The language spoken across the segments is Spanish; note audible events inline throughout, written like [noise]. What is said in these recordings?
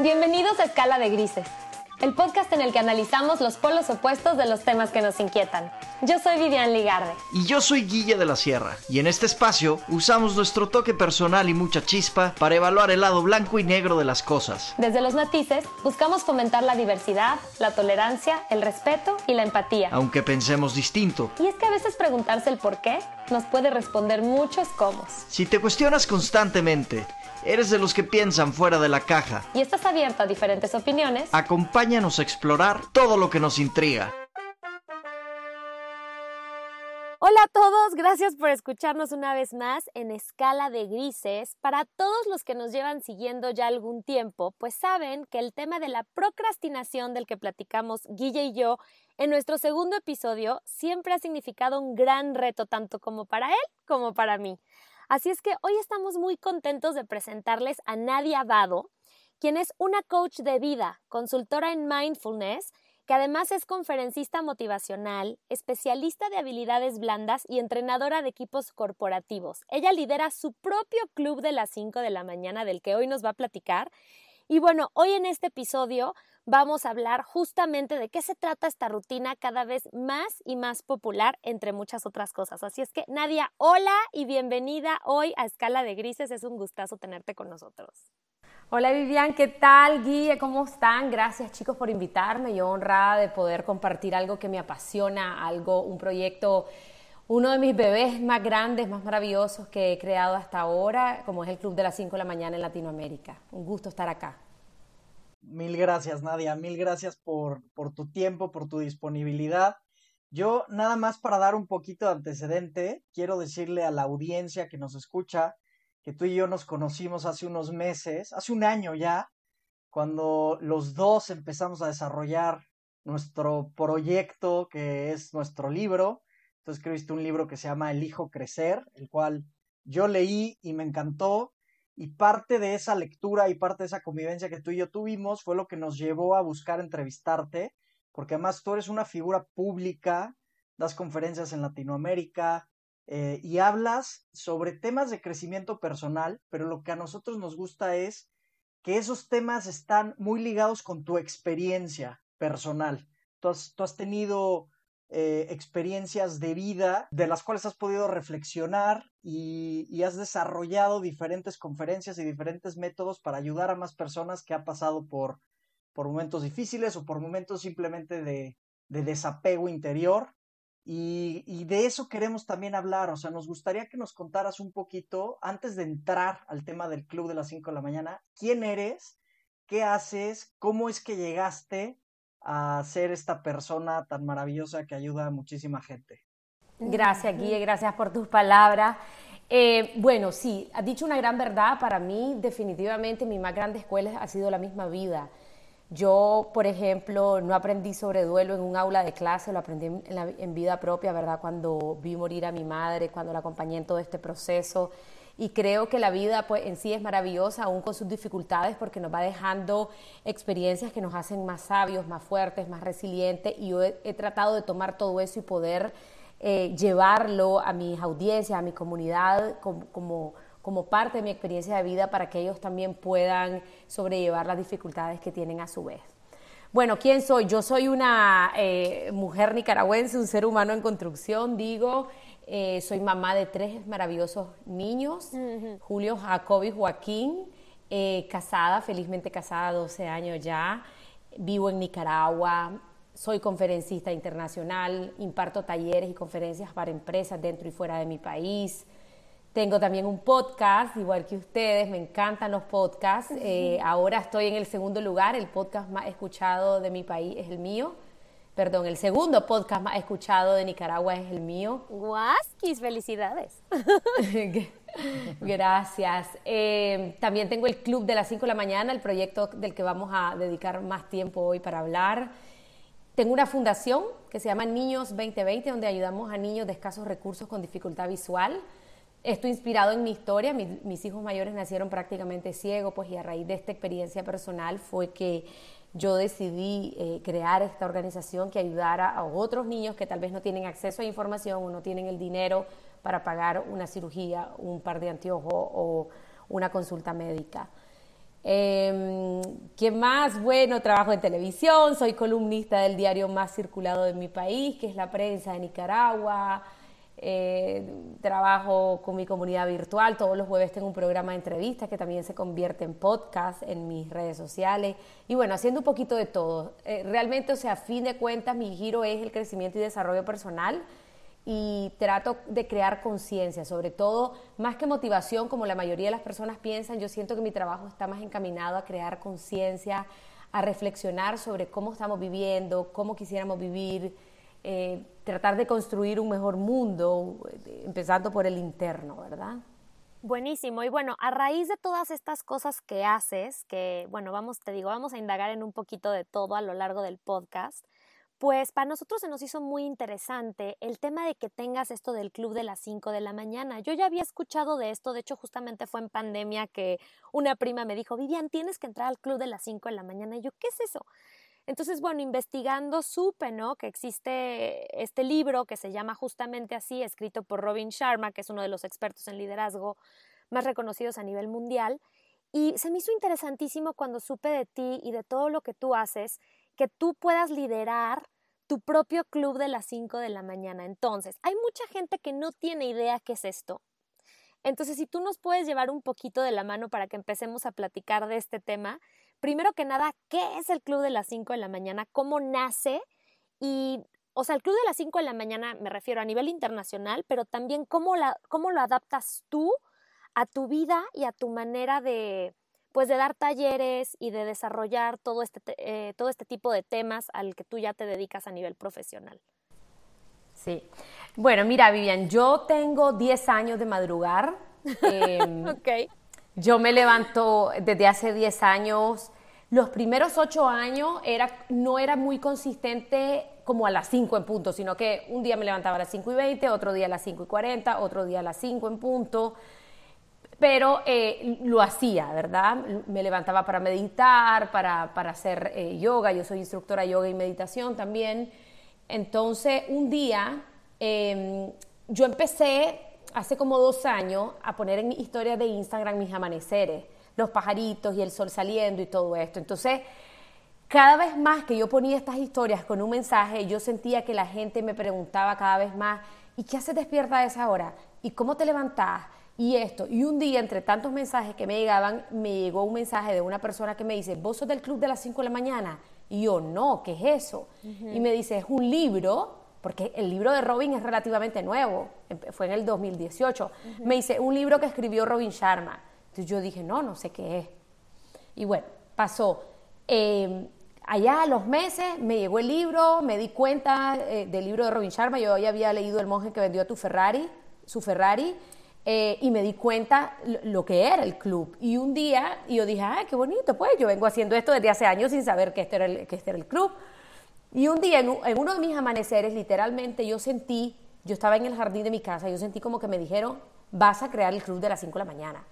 Bienvenidos a Escala de Grises, el podcast en el que analizamos los polos opuestos de los temas que nos inquietan. Yo soy Vivian Ligarde. Y yo soy Guille de la Sierra. Y en este espacio usamos nuestro toque personal y mucha chispa para evaluar el lado blanco y negro de las cosas. Desde los matices, buscamos fomentar la diversidad, la tolerancia, el respeto y la empatía. Aunque pensemos distinto. Y es que a veces preguntarse el por qué nos puede responder muchos cómo. Si te cuestionas constantemente, eres de los que piensan fuera de la caja. Y estás abierto a diferentes opiniones. Acompáñanos a explorar todo lo que nos intriga. Hola a todos, gracias por escucharnos una vez más en Escala de Grises. Para todos los que nos llevan siguiendo ya algún tiempo, pues saben que el tema de la procrastinación del que platicamos Guille y yo en nuestro segundo episodio siempre ha significado un gran reto tanto como para él como para mí. Así es que hoy estamos muy contentos de presentarles a Nadia Vado, quien es una coach de vida, consultora en mindfulness, que además es conferencista motivacional, especialista de habilidades blandas y entrenadora de equipos corporativos. Ella lidera su propio club de las 5 de la mañana del que hoy nos va a platicar. Y bueno, hoy en este episodio vamos a hablar justamente de qué se trata esta rutina cada vez más y más popular, entre muchas otras cosas. Así es que, Nadia, hola y bienvenida hoy a Escala de Grises. Es un gustazo tenerte con nosotros. Hola Vivian, ¿qué tal? Guille, ¿cómo están? Gracias chicos por invitarme. Yo honrada de poder compartir algo que me apasiona, algo, un proyecto, uno de mis bebés más grandes, más maravillosos que he creado hasta ahora, como es el Club de las 5 de la mañana en Latinoamérica. Un gusto estar acá. Mil gracias, Nadia. Mil gracias por, por tu tiempo, por tu disponibilidad. Yo, nada más para dar un poquito de antecedente, quiero decirle a la audiencia que nos escucha que tú y yo nos conocimos hace unos meses, hace un año ya, cuando los dos empezamos a desarrollar nuestro proyecto que es nuestro libro. Entonces escribiste un libro que se llama El Hijo Crecer, el cual yo leí y me encantó. Y parte de esa lectura y parte de esa convivencia que tú y yo tuvimos fue lo que nos llevó a buscar entrevistarte, porque además tú eres una figura pública, das conferencias en Latinoamérica, eh, y hablas sobre temas de crecimiento personal, pero lo que a nosotros nos gusta es que esos temas están muy ligados con tu experiencia personal. Tú has, tenido eh, experiencias de vida de las cuales has podido reflexionar y, y, has desarrollado diferentes conferencias y diferentes métodos para ayudar a más personas que han pasado por, por momentos difíciles o por momentos simplemente de, de desapego interior. Y, de eso queremos también hablar, o sea, nos gustaría que nos contaras un poquito, antes de entrar al tema del club de las 5 de la mañana, quién eres, qué haces, cómo es que llegaste a ser esta persona tan maravillosa que ayuda a muchísima gente. Gracias, Guille, gracias por tus palabras. Eh, bueno, sí, has dicho una gran verdad. Para mí, definitivamente, mi más grande escuela ha sido la misma vida. Yo, por ejemplo, no aprendí sobre duelo en un aula de clase, lo aprendí en, vida propia, ¿verdad? Cuando vi morir a mi madre, cuando la acompañé en todo este proceso. Y creo que la vida pues, en sí es maravillosa, aún con sus dificultades, porque nos va dejando experiencias que nos hacen más sabios, más fuertes, más resilientes. Y yo he, tratado de tomar todo eso y poder eh, llevarlo a mis audiencias, a mi comunidad, como como parte de mi experiencia de vida para que ellos también puedan sobrellevar las dificultades que tienen a su vez. Bueno, ¿quién soy? Yo soy una eh, mujer nicaragüense, un ser humano en construcción, digo. Eh, soy mamá de tres maravillosos niños, Julio, Jacob y Joaquín, eh, casada, felizmente casada, 12 años ya. Vivo en Nicaragua, soy conferencista internacional, imparto talleres y conferencias para empresas dentro y fuera de mi país. Tengo también un podcast, igual que ustedes, me encantan los podcasts. Eh, ahora estoy en el segundo lugar, el podcast más escuchado de mi país es el mío. Perdón, el segundo podcast más escuchado de Nicaragua es el mío. ¡Guasquis! ¡Felicidades! [laughs] Gracias. Eh, también tengo el Club de las 5 de la mañana, el proyecto del que vamos a dedicar más tiempo hoy para hablar. Tengo una fundación que se llama Niños 2020, donde ayudamos a niños de escasos recursos con dificultad visual esto inspirado en mi historia, mis, hijos mayores nacieron prácticamente ciegos, pues y a raíz de esta experiencia personal fue que yo decidí eh, crear esta organización que ayudara a otros niños que tal vez no tienen acceso a información o no tienen el dinero para pagar una cirugía, un par de anteojos o una consulta médica. Eh, ¿Qué más? Bueno, trabajo en televisión, soy columnista del diario más circulado de mi país, que es la prensa de Nicaragua. Eh, trabajo con mi comunidad virtual, todos los jueves tengo un programa de entrevistas que también se convierte en podcast en mis redes sociales y bueno, haciendo un poquito de todo. Eh, realmente, o sea, a fin de cuentas, mi giro es el crecimiento y desarrollo personal y trato de crear conciencia, sobre todo más que motivación, como la mayoría de las personas piensan, yo siento que mi trabajo está más encaminado a crear conciencia, a reflexionar sobre cómo estamos viviendo, cómo quisiéramos vivir, eh, tratar de construir un mejor mundo, empezando por el interno, ¿verdad? Buenísimo. Y bueno, a raíz de todas estas cosas que haces, que bueno, vamos, te digo, vamos a indagar en un poquito de todo a lo largo del podcast. Pues para nosotros se nos hizo muy interesante el tema de que tengas esto del club de las 5 de la mañana. Yo ya había escuchado de esto, de hecho justamente fue en pandemia que una prima me dijo, Vivian, tienes que entrar al club de las 5 de la mañana. Y yo, ¿qué es eso? Entonces, bueno, investigando supe, ¿no? Que existe este libro que se llama justamente así, escrito por Robin Sharma, que es uno de los expertos en liderazgo más reconocidos a nivel mundial. Y se me hizo interesantísimo cuando supe de ti y de todo lo que tú haces, que tú puedas liderar tu propio club de las 5 de la mañana. Entonces, hay mucha gente que no tiene idea qué es esto. Entonces, si tú nos puedes llevar un poquito de la mano para que empecemos a platicar de este tema, primero que nada, ¿qué es el club de las 5 de la mañana? ¿Cómo nace? Y, o sea, el club de las 5 de la mañana me refiero a nivel internacional, pero también cómo, la, cómo lo adaptas tú a tu vida y a tu manera de, pues de dar talleres y de desarrollar todo este, eh, todo este tipo de temas al que tú ya te dedicas a nivel profesional. Sí. Bueno, mira, Vivian, yo tengo 10 años de madrugar. [laughs] Em, ok. Yo me levanto desde hace 10 años. Los primeros 8 años era, no era muy consistente como a las 5 en punto, sino que un día me levantaba a las 5 y 20, otro día a las 5 y 40, otro día a las 5 en punto pero eh, lo hacía, ¿verdad? Me levantaba para meditar, para, hacer eh, yoga, yo soy instructora de yoga y meditación también. Entonces, un día em, yo empecé, hace como dos años, a poner en mi historia de Instagram mis amaneceres, los pajaritos y el sol saliendo y todo esto. Entonces, cada vez más que yo ponía estas historias con un mensaje, yo sentía que la gente me preguntaba cada vez más, ¿y qué haces despierta a esa hora? ¿Y cómo te levantás? y esto. Y un día, entre tantos mensajes que me llegaban, me llegó un mensaje de una persona que me dice, ¿vos sos del club de las 5 de la mañana? Y yo, no, ¿qué es eso? Y me dice, es un libro, porque el libro de Robin es relativamente nuevo, fue en el 2018. Me dice, un libro que escribió Robin Sharma. Entonces yo dije, no, no sé qué es. Y bueno, pasó. Em, allá a los meses me llegó el libro, me di cuenta eh, del libro de Robin Sharma. Yo ya había leído El monje que vendió tu Ferrari, su Ferrari. Eh, y me di cuenta lo que era el club. Y un día yo dije, ay, qué bonito, pues yo vengo haciendo esto desde hace años sin saber que este era el, que este era el club. Y un día, en, uno de mis amaneceres, literalmente yo sentí, yo estaba en el jardín de mi casa, yo sentí como que me dijeron, vas a crear el club de las 5 de la mañana.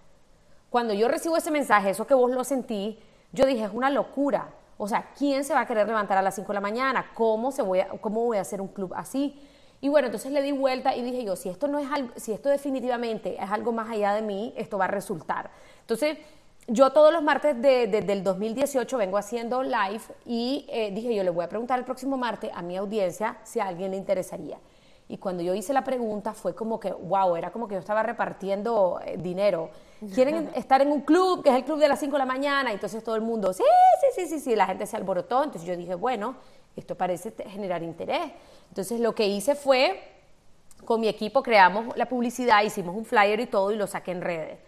Cuando yo recibo ese mensaje, eso que vos lo sentí, yo dije, es una locura. O sea, ¿quién se va a querer levantar a las 5 de la mañana? ¿Cómo, se voy a, ¿Cómo voy a hacer un club así? Y bueno, entonces le di vuelta y dije yo, si esto no es algo, si esto definitivamente es algo más allá de mí, esto va a resultar. Entonces, yo todos los martes de, del 2018 vengo haciendo live y eh, dije yo le voy a preguntar el próximo martes a mi audiencia si a alguien le interesaría. Y cuando yo hice la pregunta fue como que, wow, era como que yo estaba repartiendo eh, dinero. ¿Quieren estar en un club, que es el club de las 5 de la mañana? Y entonces todo el mundo, sí, sí, sí, sí, sí, la gente se alborotó. Entonces yo dije, bueno, esto parece generar interés. Entonces lo que hice fue, con mi equipo creamos la publicidad, hicimos un flyer y todo y lo saqué en redes.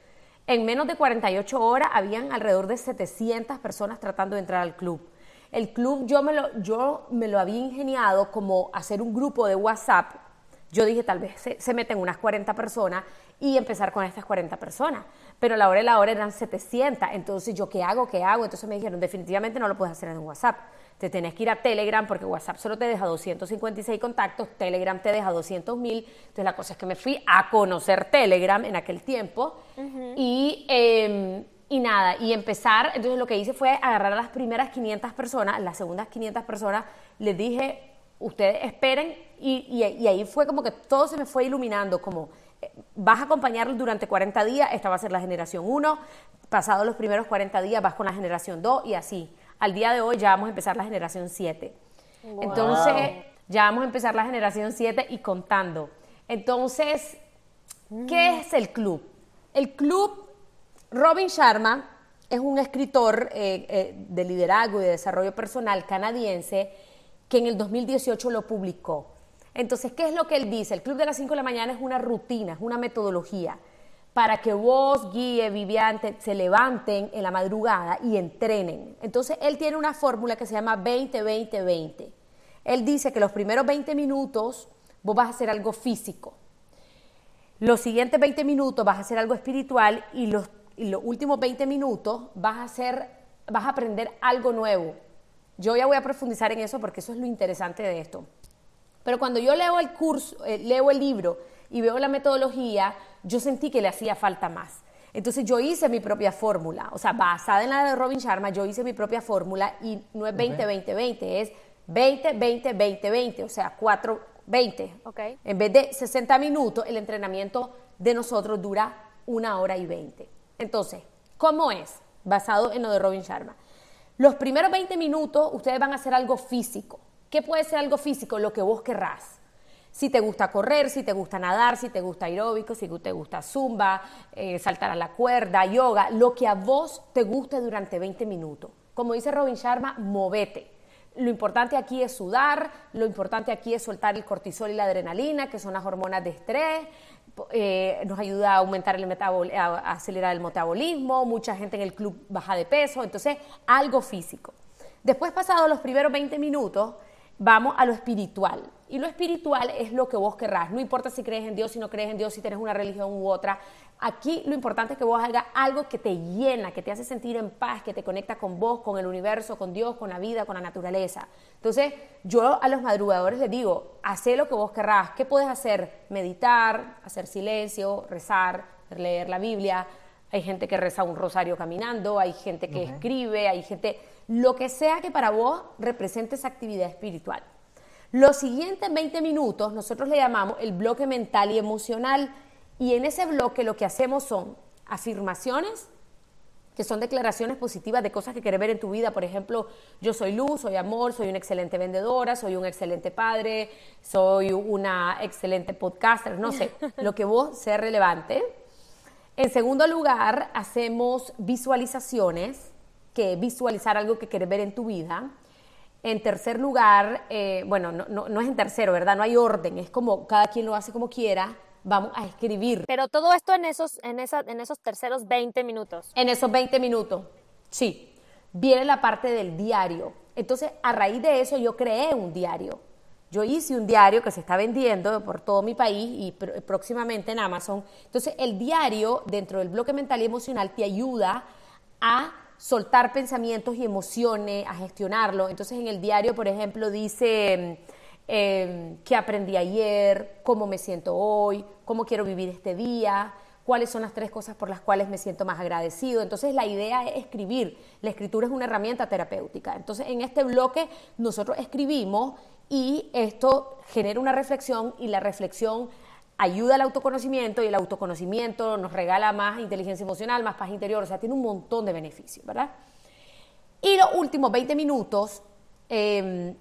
En menos de 48 horas habían alrededor de 700 personas tratando de entrar al club. El club yo me lo, yo me lo había ingeniado como hacer un grupo de WhatsApp. Yo dije, tal vez se, se meten unas 40 personas y empezar con estas 40 personas. Pero a la hora de la hora eran 700. Entonces, ¿yo qué hago? ¿Qué hago? Entonces me dijeron, definitivamente no lo puedes hacer en WhatsApp te tenés que ir a Telegram porque WhatsApp solo te deja 256 contactos, Telegram te deja 200 mil. Entonces la cosa es que me fui a conocer Telegram en aquel tiempo y, em, y nada, y empezar, entonces lo que hice fue agarrar a las primeras 500 personas, las segundas 500 personas, les dije, ustedes esperen y, y ahí fue como que todo se me fue iluminando, como vas a acompañarlos durante 40 días, esta va a ser la generación 1, Pasados los primeros 40 días vas con la generación 2 y así. Al día de hoy ya vamos a empezar la generación 7. Entonces, ya vamos a empezar la generación 7 y contando. Entonces, ¿qué es el club? El club, Robin Sharma es un escritor eh, eh, de liderazgo y de desarrollo personal canadiense que en el 2018 lo publicó. Entonces, ¿qué es lo que él dice? El Club de las 5 de la mañana es una rutina, es una metodología para que vos, guíe, Viviante, se levanten en la madrugada y entrenen. Entonces, él tiene una fórmula que se llama 20-20-20. Él dice que los primeros 20 minutos vos vas a hacer algo físico. Los siguientes 20 minutos vas a hacer algo espiritual y los, y los últimos 20 minutos vas a hacer, vas a aprender algo nuevo. Yo ya voy a profundizar en eso porque eso es lo interesante de esto. Pero cuando yo leo el curso, eh, leo el libro y veo la metodología, yo sentí que le hacía falta más. Entonces yo hice mi propia fórmula, o sea, basada en la de Robin Sharma, yo hice mi propia fórmula y no es 20-20-20, es 20-20-20-20, o sea, 4-20. Okay. En vez de 60 minutos, el entrenamiento de nosotros dura una hora y 20. Entonces, ¿cómo es? Basado en lo de Robin Sharma. Los primeros 20 minutos ustedes van a hacer algo físico. ¿Qué puede ser algo físico? Lo que vos querrás. Si te gusta correr, si te gusta nadar, si te gusta aeróbico, si te gusta zumba, eh, saltar a la cuerda, yoga, lo que a vos te guste durante 20 minutos. Como dice Robin Sharma, movete. Lo importante aquí es sudar, lo importante aquí es soltar el cortisol y la adrenalina, que son las hormonas de estrés, eh, nos ayuda a aumentar el a acelerar el metabolismo, mucha gente en el club baja de peso, entonces algo físico. Después, pasados los primeros 20 minutos, vamos a lo espiritual. Y lo espiritual es lo que vos querrás. No importa si crees en Dios, si no crees en Dios, si tienes una religión u otra. Aquí lo importante es que vos hagas algo que te llena, que te hace sentir en paz, que te conecta con vos, con el universo, con Dios, con la vida, con la naturaleza. Entonces, yo a los madrugadores les digo, haz lo que vos querrás. ¿Qué puedes hacer? Meditar, hacer silencio, rezar, leer la Biblia. Hay gente que reza un rosario caminando, hay gente que escribe, hay gente lo que sea que para vos represente esa actividad espiritual. Los siguientes 20 minutos nosotros le llamamos el bloque mental y emocional y en ese bloque lo que hacemos son afirmaciones, que son declaraciones positivas de cosas que quieres ver en tu vida. Por ejemplo, yo soy luz, soy amor, soy una excelente vendedora, soy un excelente padre, soy una excelente podcaster, no sé, [laughs] lo que vos sea relevante. En segundo lugar, hacemos visualizaciones que visualizar algo que quieres ver en tu vida. En tercer lugar, eh, bueno, no, no, es en tercero, ¿verdad? No hay orden, es como cada quien lo hace como quiera. Vamos a escribir. Pero todo esto en esos, en, esa, en esos terceros 20 minutos. En esos 20 minutos, sí. Viene la parte del diario. Entonces, a raíz de eso, yo creé un diario. Yo hice un diario que se está vendiendo por todo mi país y próximamente en Amazon. Entonces, el diario dentro del bloque mental y emocional te ayuda a soltar pensamientos y emociones, a gestionarlo. Entonces en el diario, por ejemplo, dice eh, qué aprendí ayer, cómo me siento hoy, cómo quiero vivir este día, cuáles son las tres cosas por las cuales me siento más agradecido. Entonces la idea es escribir. La escritura es una herramienta terapéutica. Entonces en este bloque nosotros escribimos y esto genera una reflexión y la reflexión ayuda al autoconocimiento y el autoconocimiento nos regala más inteligencia emocional, más paz interior, o sea, tiene un montón de beneficios, ¿verdad? Y los últimos 20 minutos em,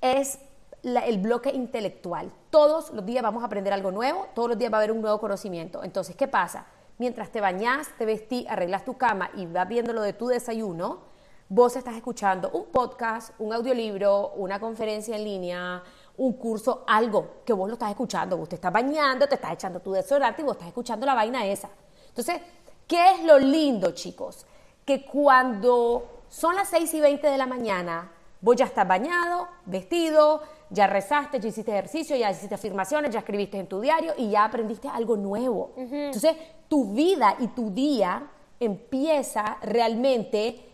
es el bloque intelectual. Todos los días vamos a aprender algo nuevo, todos los días va a haber un nuevo conocimiento. Entonces, ¿qué pasa? Mientras te bañas, te vestís, arreglas tu cama y vas viendo lo de tu desayuno, vos estás escuchando un podcast, un audiolibro, una conferencia en línea, un curso, algo que vos lo estás escuchando, vos te estás bañando, te estás echando tu desodorante y vos estás escuchando la vaina esa. Entonces, ¿qué es lo lindo, chicos? Que cuando son las 6 y 20 de la mañana, vos ya estás bañado, vestido, ya rezaste, ya hiciste ejercicio, ya hiciste afirmaciones, ya escribiste en tu diario y ya aprendiste algo nuevo. Entonces, tu vida y tu día empieza realmente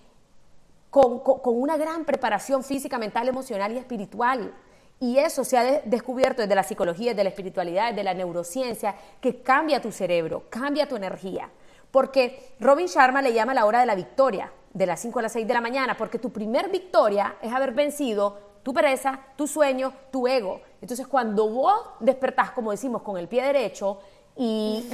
con, con una gran preparación física, mental, emocional y espiritual. Y eso se ha descubierto desde la psicología, desde la espiritualidad, desde la neurociencia, que cambia tu cerebro, cambia tu energía. Porque Robin Sharma le llama la hora de la victoria, de las 5 a las 6 de la mañana, porque tu primer victoria es haber vencido tu pereza, tu sueño, tu ego. Entonces, cuando vos despertás, como decimos, con el pie derecho y,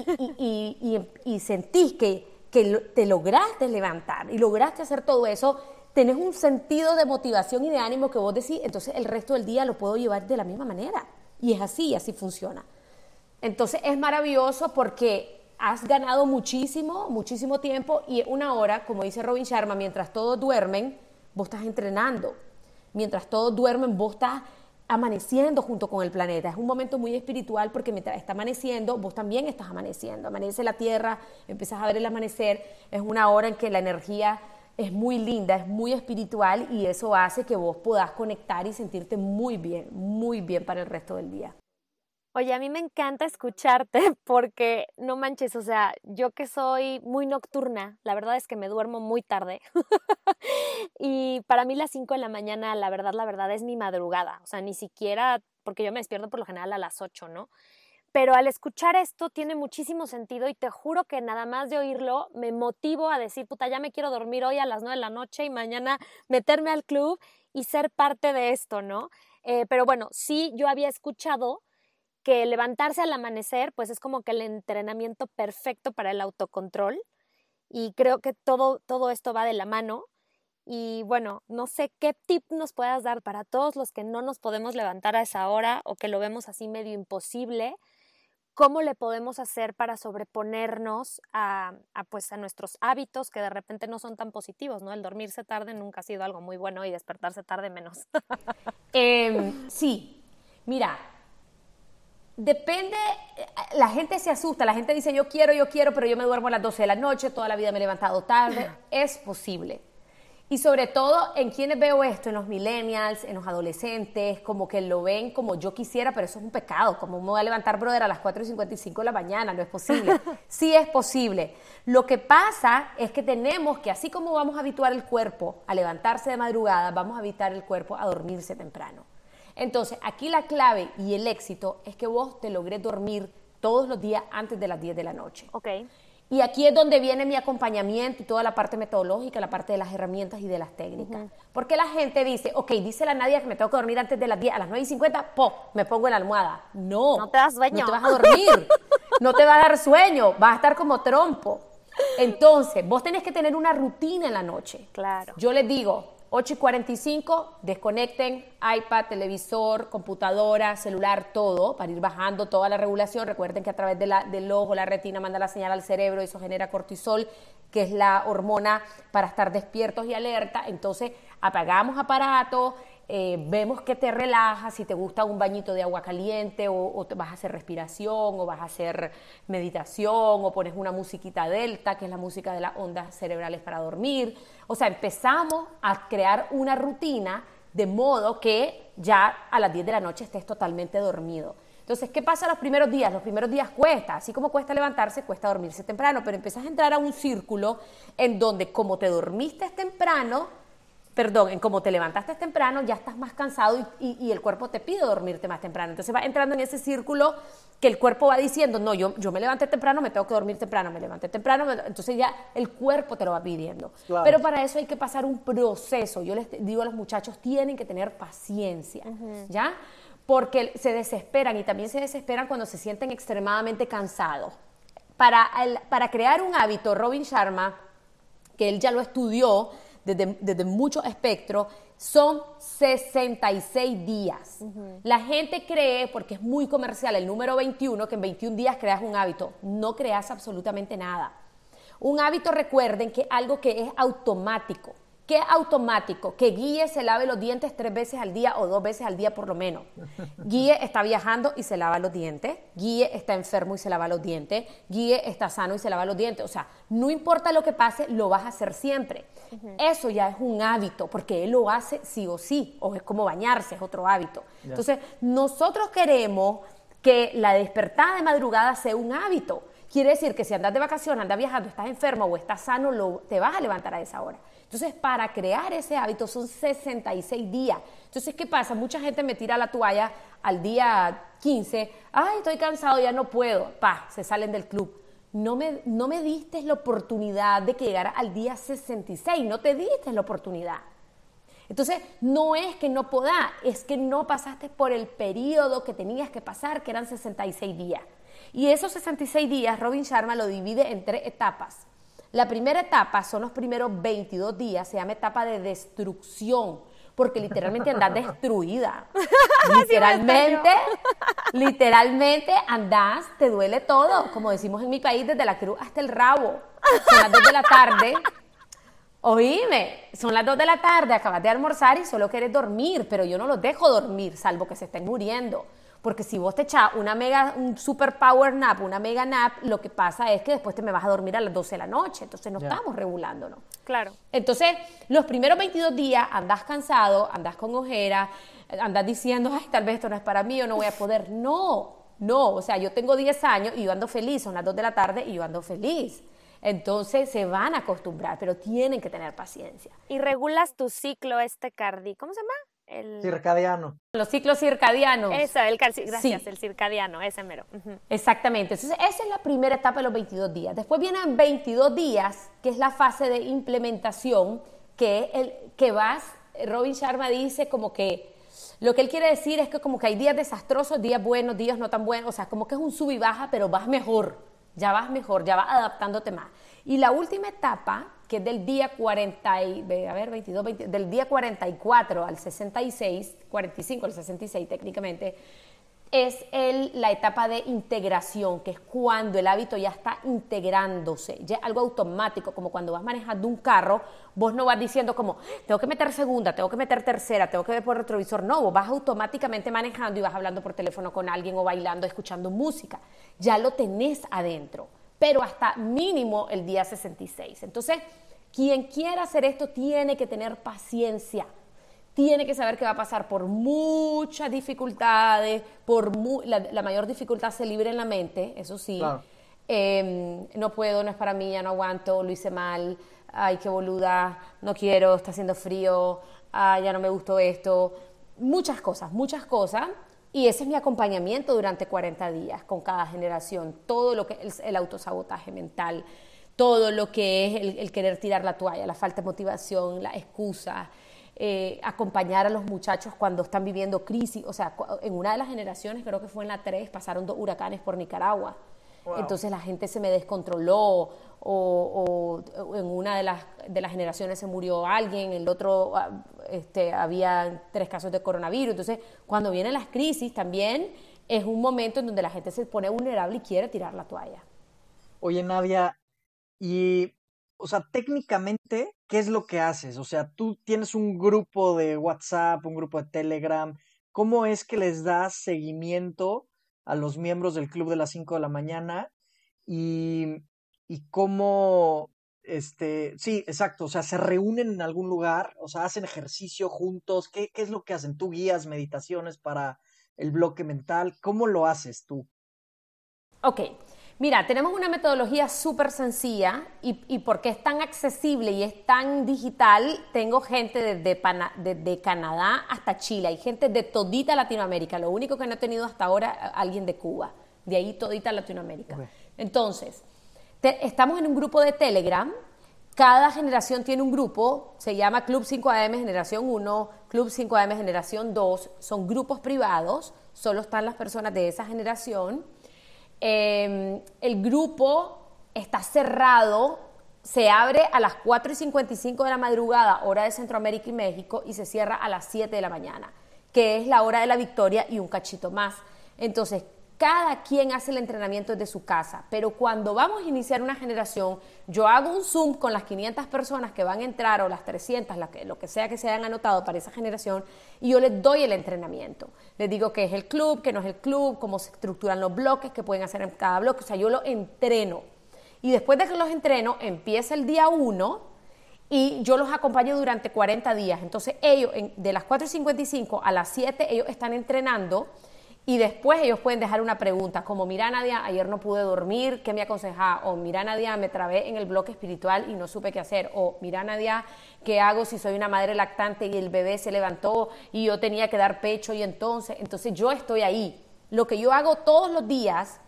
y, sentís que, que te lograste levantar y lograste hacer todo eso, tenés un sentido de motivación y de ánimo que vos decís, entonces el resto del día lo puedo llevar de la misma manera. Y es así, así funciona. Entonces es maravilloso porque has ganado muchísimo, muchísimo tiempo y una hora, como dice Robin Sharma, mientras todos duermen, vos estás entrenando. Mientras todos duermen, vos estás amaneciendo junto con el planeta. Es un momento muy espiritual porque mientras está amaneciendo, vos también estás amaneciendo. Amanece la Tierra, empiezas a ver el amanecer, es una hora en que la energía es muy linda, es muy espiritual y eso hace que vos puedas conectar y sentirte muy bien, muy bien para el resto del día. Oye, a mí me encanta escucharte [laughs] porque no manches, o sea, yo que soy muy nocturna, la verdad es que me duermo muy tarde. [laughs] y para mí las 5 de la mañana, la verdad, la verdad es mi madrugada, o sea, ni siquiera, porque yo me despierto por lo general a las 8, ¿no? Pero al escuchar esto tiene muchísimo sentido y te juro que nada más de oírlo me motivo a decir, puta, ya me quiero dormir hoy a las 9 de la noche y mañana meterme al club y ser parte de esto, ¿no? Eh, pero bueno, sí, yo había escuchado que levantarse al amanecer, pues es como que el entrenamiento perfecto para el autocontrol. Y creo que todo, todo esto va de la mano. Y bueno, no sé qué tip nos puedas dar para todos los que no nos podemos levantar a esa hora o que lo vemos así medio imposible. ¿Cómo le podemos hacer para sobreponernos a, pues, a nuestros hábitos que de repente no son tan positivos? ¿no? El dormirse tarde nunca ha sido algo muy bueno y despertarse tarde menos. [laughs] Em, sí, mira, Depende, eh, la gente se asusta, la gente dice yo quiero, yo quiero, pero yo me duermo a las 12 de la noche, toda la vida me he levantado tarde. Es posible. Y sobre todo en quienes veo esto, en los millennials, en los adolescentes, como que lo ven como yo quisiera, pero eso es un pecado, como me voy a levantar, brother, a las 4 y 55 de la mañana, no es posible. [laughs] Sí es posible. Lo que pasa es que tenemos que, así como vamos a habituar el cuerpo a levantarse de madrugada, vamos a habituar el cuerpo a dormirse temprano. Entonces, aquí la clave y el éxito es que vos te logré dormir todos los días antes de las 10 de la noche. Ok. Y aquí es donde viene mi acompañamiento y toda la parte metodológica, la parte de las herramientas y de las técnicas. Porque la gente dice, ok, dice la Nadia que me tengo que dormir antes de las 10, a las 9 y 50, po, me pongo en la almohada. No. No te das sueño. No te vas a dormir. no te va a dar sueño. Vas a estar como trompo. Entonces, vos tenés que tener una rutina en la noche. Claro. Yo les digo, 8 y 45, desconecten iPad, televisor, computadora, celular, todo, para ir bajando toda la regulación. Recuerden que a través de la, del ojo, la retina manda la señal al cerebro, eso genera cortisol, que es la hormona para estar despiertos y alerta. Entonces, apagamos aparato, eh, vemos que te relaja, si te gusta un bañito de agua caliente o, vas a hacer respiración o vas a hacer meditación o pones una musiquita delta, que es la música de las ondas cerebrales para dormir. O sea, empezamos a crear una rutina de modo que ya a las 10 de la noche estés totalmente dormido. Entonces, ¿qué pasa los primeros días? Los primeros días cuesta, así como cuesta levantarse, cuesta dormirse temprano, pero empiezas a entrar a un círculo en donde como te dormiste temprano, perdón, en cómo te levantaste temprano, ya estás más cansado y, el cuerpo te pide dormirte más temprano. Entonces va entrando en ese círculo que el cuerpo va diciendo, no, yo, yo me levanté temprano, me tengo que dormir temprano, me levanté temprano, entonces ya el cuerpo te lo va pidiendo. Pero para eso hay que pasar un proceso. Yo les digo a los muchachos, tienen que tener paciencia, ¿ya? Porque se desesperan y también se desesperan cuando se sienten extremadamente cansados. Para, para crear un hábito, Robin Sharma, que él ya lo estudió, desde, mucho espectro, son 66 días. La gente cree, porque es muy comercial, el número 21, que en 21 días creas un hábito. No creas absolutamente nada. Un hábito, recuerden que algo que es automático. ¿Qué automático? Que Guille se lave los dientes tres veces al día o dos veces al día por lo menos. [laughs] Guille está viajando y se lava los dientes. Guille está enfermo y se lava los dientes. Guille está sano y se lava los dientes. O sea, no importa lo que pase, lo vas a hacer siempre. Eso ya es un hábito, porque él lo hace sí o sí. O es como bañarse, es otro hábito. Entonces, nosotros queremos que la despertada de madrugada sea un hábito. Quiere decir que si andas de vacaciones, andas viajando, estás enfermo o estás sano, lo, te vas a levantar a esa hora. Entonces, para crear ese hábito son 66 días. Entonces, ¿qué pasa? Mucha gente me tira la toalla al día 15, ay, estoy cansado, ya no puedo, pa, se salen del club. No me, no me diste la oportunidad de que llegara al día 66, no te diste la oportunidad. Entonces, no es que no podás, es que no pasaste por el periodo que tenías que pasar, que eran 66 días. Y esos 66 días, Robin Sharma lo divide en tres etapas. La primera etapa son los primeros 22 días, se llama etapa de destrucción, porque literalmente andas [laughs] destruida. literalmente, literalmente andás, te duele todo, como decimos en mi país, desde la cruz hasta el rabo. Son las 2 de la tarde. Oíme, son las 2 de la tarde, acabas de almorzar y solo quieres dormir, pero yo no los dejo dormir, salvo que se estén muriendo. Porque si vos te echas una mega, un super power nap, una mega nap, lo que pasa es que después te me vas a dormir a las 12 de la noche. Entonces no estamos regulándonos. Claro. Entonces, los primeros 22 días andas cansado, andas con ojera, andas diciendo, ay, tal vez esto no es para mí, o no voy a poder. No, no. O sea, yo tengo 10 años y yo ando feliz, son las 2 de la tarde y yo ando feliz. Entonces se van a acostumbrar, pero tienen que tener paciencia. Y regulas tu ciclo este cardi, ¿cómo se llama? El... Circadiano. Los ciclos circadianos. Eso, el gracias, el circadiano, ese mero. Exactamente. Entonces, esa es la primera etapa de los 22 días. Después vienen 22 días, que es la fase de implementación, que, el, que vas, Robin Sharma dice como que lo que él quiere decir es que como que hay días desastrosos, días buenos, días no tan buenos, o sea, como que es un sub y baja, pero vas mejor, ya vas mejor, ya vas adaptándote más. Y la última etapa que es del día 40, y, a ver, 22, del día 44 al 66, 45 al 66 técnicamente, es el, la etapa de integración, que es cuando el hábito ya está integrándose, ya algo automático, como cuando vas manejando un carro, vos no vas diciendo como, tengo que meter segunda, tengo que meter tercera, tengo que ver por retrovisor, no, vos vas automáticamente manejando y vas hablando por teléfono con alguien o bailando, escuchando música, ya lo tenés adentro pero hasta mínimo el día 66. Entonces, quien quiera hacer esto tiene que tener paciencia, tiene que saber que va a pasar por muchas dificultades, por la, mayor dificultad se libre en la mente, eso sí. Em, no puedo, no es para mí, ya no aguanto, lo hice mal, ay, qué boluda, no quiero, está haciendo frío, ay, ya no me gustó esto. Muchas cosas, muchas cosas y ese es mi acompañamiento durante 40 días con cada generación, todo lo que es el autosabotaje mental, todo lo que es el, querer tirar la toalla, la falta de motivación, la excusa, eh, acompañar a los muchachos cuando están viviendo crisis. O sea, en una de las generaciones, creo que fue en la 3, pasaron dos huracanes por Nicaragua. Entonces la gente se me descontroló o, en una de las, de las generaciones se murió alguien, en el otro ah, este, había tres casos de coronavirus. Entonces, cuando vienen las crisis también es un momento en donde la gente se pone vulnerable y quiere tirar la toalla. Oye, Nadia, y, o sea, técnicamente, ¿qué es lo que haces? O sea, tú tienes un grupo de WhatsApp, un grupo de Telegram. ¿Cómo es que les das seguimiento a los miembros del club de las 5 de la mañana y, y cómo, este, sí, exacto, o sea, se reúnen en algún lugar, o sea, hacen ejercicio juntos, ¿qué, qué es lo que hacen? ¿Tú guías meditaciones para el bloque mental? ¿Cómo lo haces tú? Ok, Mira, tenemos una metodología súper sencilla y, porque es tan accesible y es tan digital, tengo gente desde, Canadá hasta Chile, hay gente de todita Latinoamérica, lo único que no he tenido hasta ahora, alguien de Cuba, de ahí todita Latinoamérica. Entonces, estamos en un grupo de Telegram, cada generación tiene un grupo, se llama Club 5AM Generación 1, Club 5AM Generación 2, son grupos privados, solo están las personas de esa generación Em, el grupo está cerrado, se abre a las 4 y 55 de la madrugada, hora de Centroamérica y México, y se cierra a las 7 de la mañana, que es la hora de la victoria y un cachito más. Entonces, cada quien hace el entrenamiento desde su casa, pero cuando vamos a iniciar una generación, yo hago un Zoom con las 500 personas que van a entrar o las 300, lo que sea que se hayan anotado para esa generación, y yo les doy el entrenamiento. Les digo qué es el club, qué no es el club, cómo se estructuran los bloques, qué pueden hacer en cada bloque, o sea, yo lo entreno. Y después de que los entreno, empieza el día 1 y yo los acompaño durante 40 días. Entonces ellos, de las 4.55 a las 7, ellos están entrenando y después ellos pueden dejar una pregunta como, mira Nadia, ayer no pude dormir, ¿qué me aconseja? O mira Nadia, me trabé en el bloque espiritual y no supe qué hacer. O mira Nadia, ¿qué hago si soy una madre lactante y el bebé se levantó y yo tenía que dar pecho y entonces, entonces yo estoy ahí. Lo que yo hago todos los días,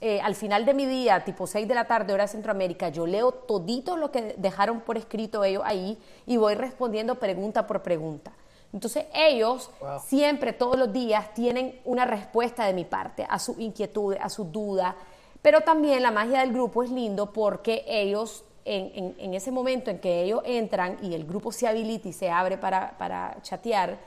eh, al final de mi día, tipo 6 de la tarde, hora de Centroamérica, yo leo todito lo que dejaron por escrito ellos ahí y voy respondiendo pregunta por pregunta. Entonces ellos siempre, todos los días, tienen una respuesta de mi parte a su inquietud, a su duda, pero también la magia del grupo es lindo porque ellos en, ese momento en que ellos entran y el grupo se habilita y se abre para, para chatear,